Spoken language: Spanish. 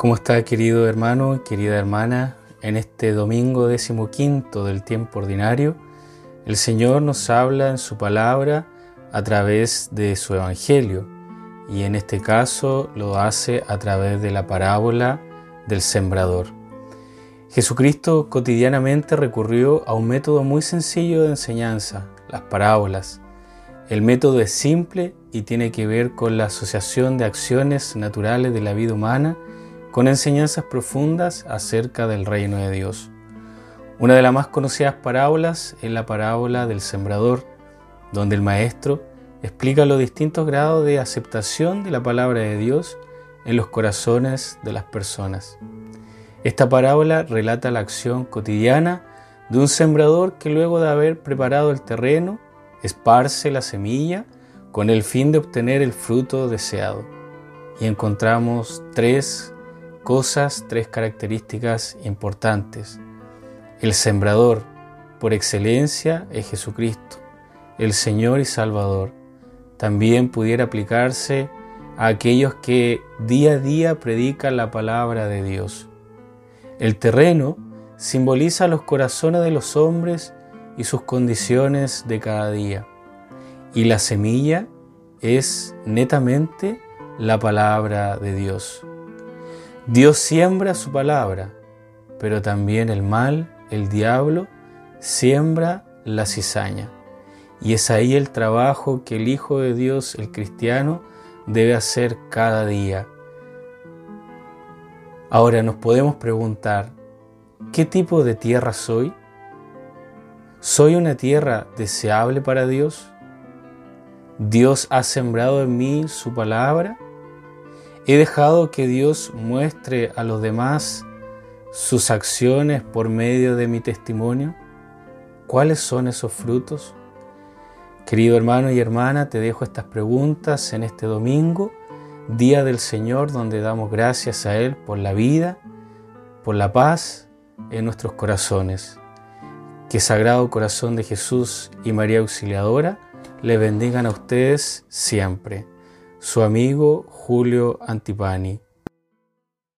¿Cómo está querido hermano, querida hermana? En este domingo decimoquinto del tiempo ordinario, el Señor nos habla en su palabra a través de su Evangelio y en este caso lo hace a través de la parábola del sembrador. Jesucristo cotidianamente recurrió a un método muy sencillo de enseñanza, las parábolas. El método es simple y tiene que ver con la asociación de acciones naturales de la vida humana con enseñanzas profundas acerca del reino de Dios. Una de las más conocidas parábolas es la parábola del sembrador, donde el maestro explica los distintos grados de aceptación de la palabra de Dios en los corazones de las personas. Esta parábola relata la acción cotidiana de un sembrador que luego de haber preparado el terreno, esparce la semilla con el fin de obtener el fruto deseado. Y encontramos tres cosas, tres características importantes. El sembrador, por excelencia, es Jesucristo, el Señor y Salvador. También pudiera aplicarse a aquellos que día a día predican la palabra de Dios. El terreno simboliza los corazones de los hombres y sus condiciones de cada día. Y la semilla es netamente la palabra de Dios. Dios siembra su palabra, pero también el mal, el diablo, siembra la cizaña. Y es ahí el trabajo que el Hijo de Dios, el cristiano, debe hacer cada día. Ahora nos podemos preguntar, ¿qué tipo de tierra soy? ¿Soy una tierra deseable para Dios? ¿Dios ha sembrado en mí su palabra? He dejado que Dios muestre a los demás sus acciones por medio de mi testimonio. ¿Cuáles son esos frutos? Querido hermano y hermana, te dejo estas preguntas en este domingo, Día del Señor, donde damos gracias a Él por la vida, por la paz en nuestros corazones. Que Sagrado Corazón de Jesús y María Auxiliadora le bendigan a ustedes siempre su amigo Julio Antipani.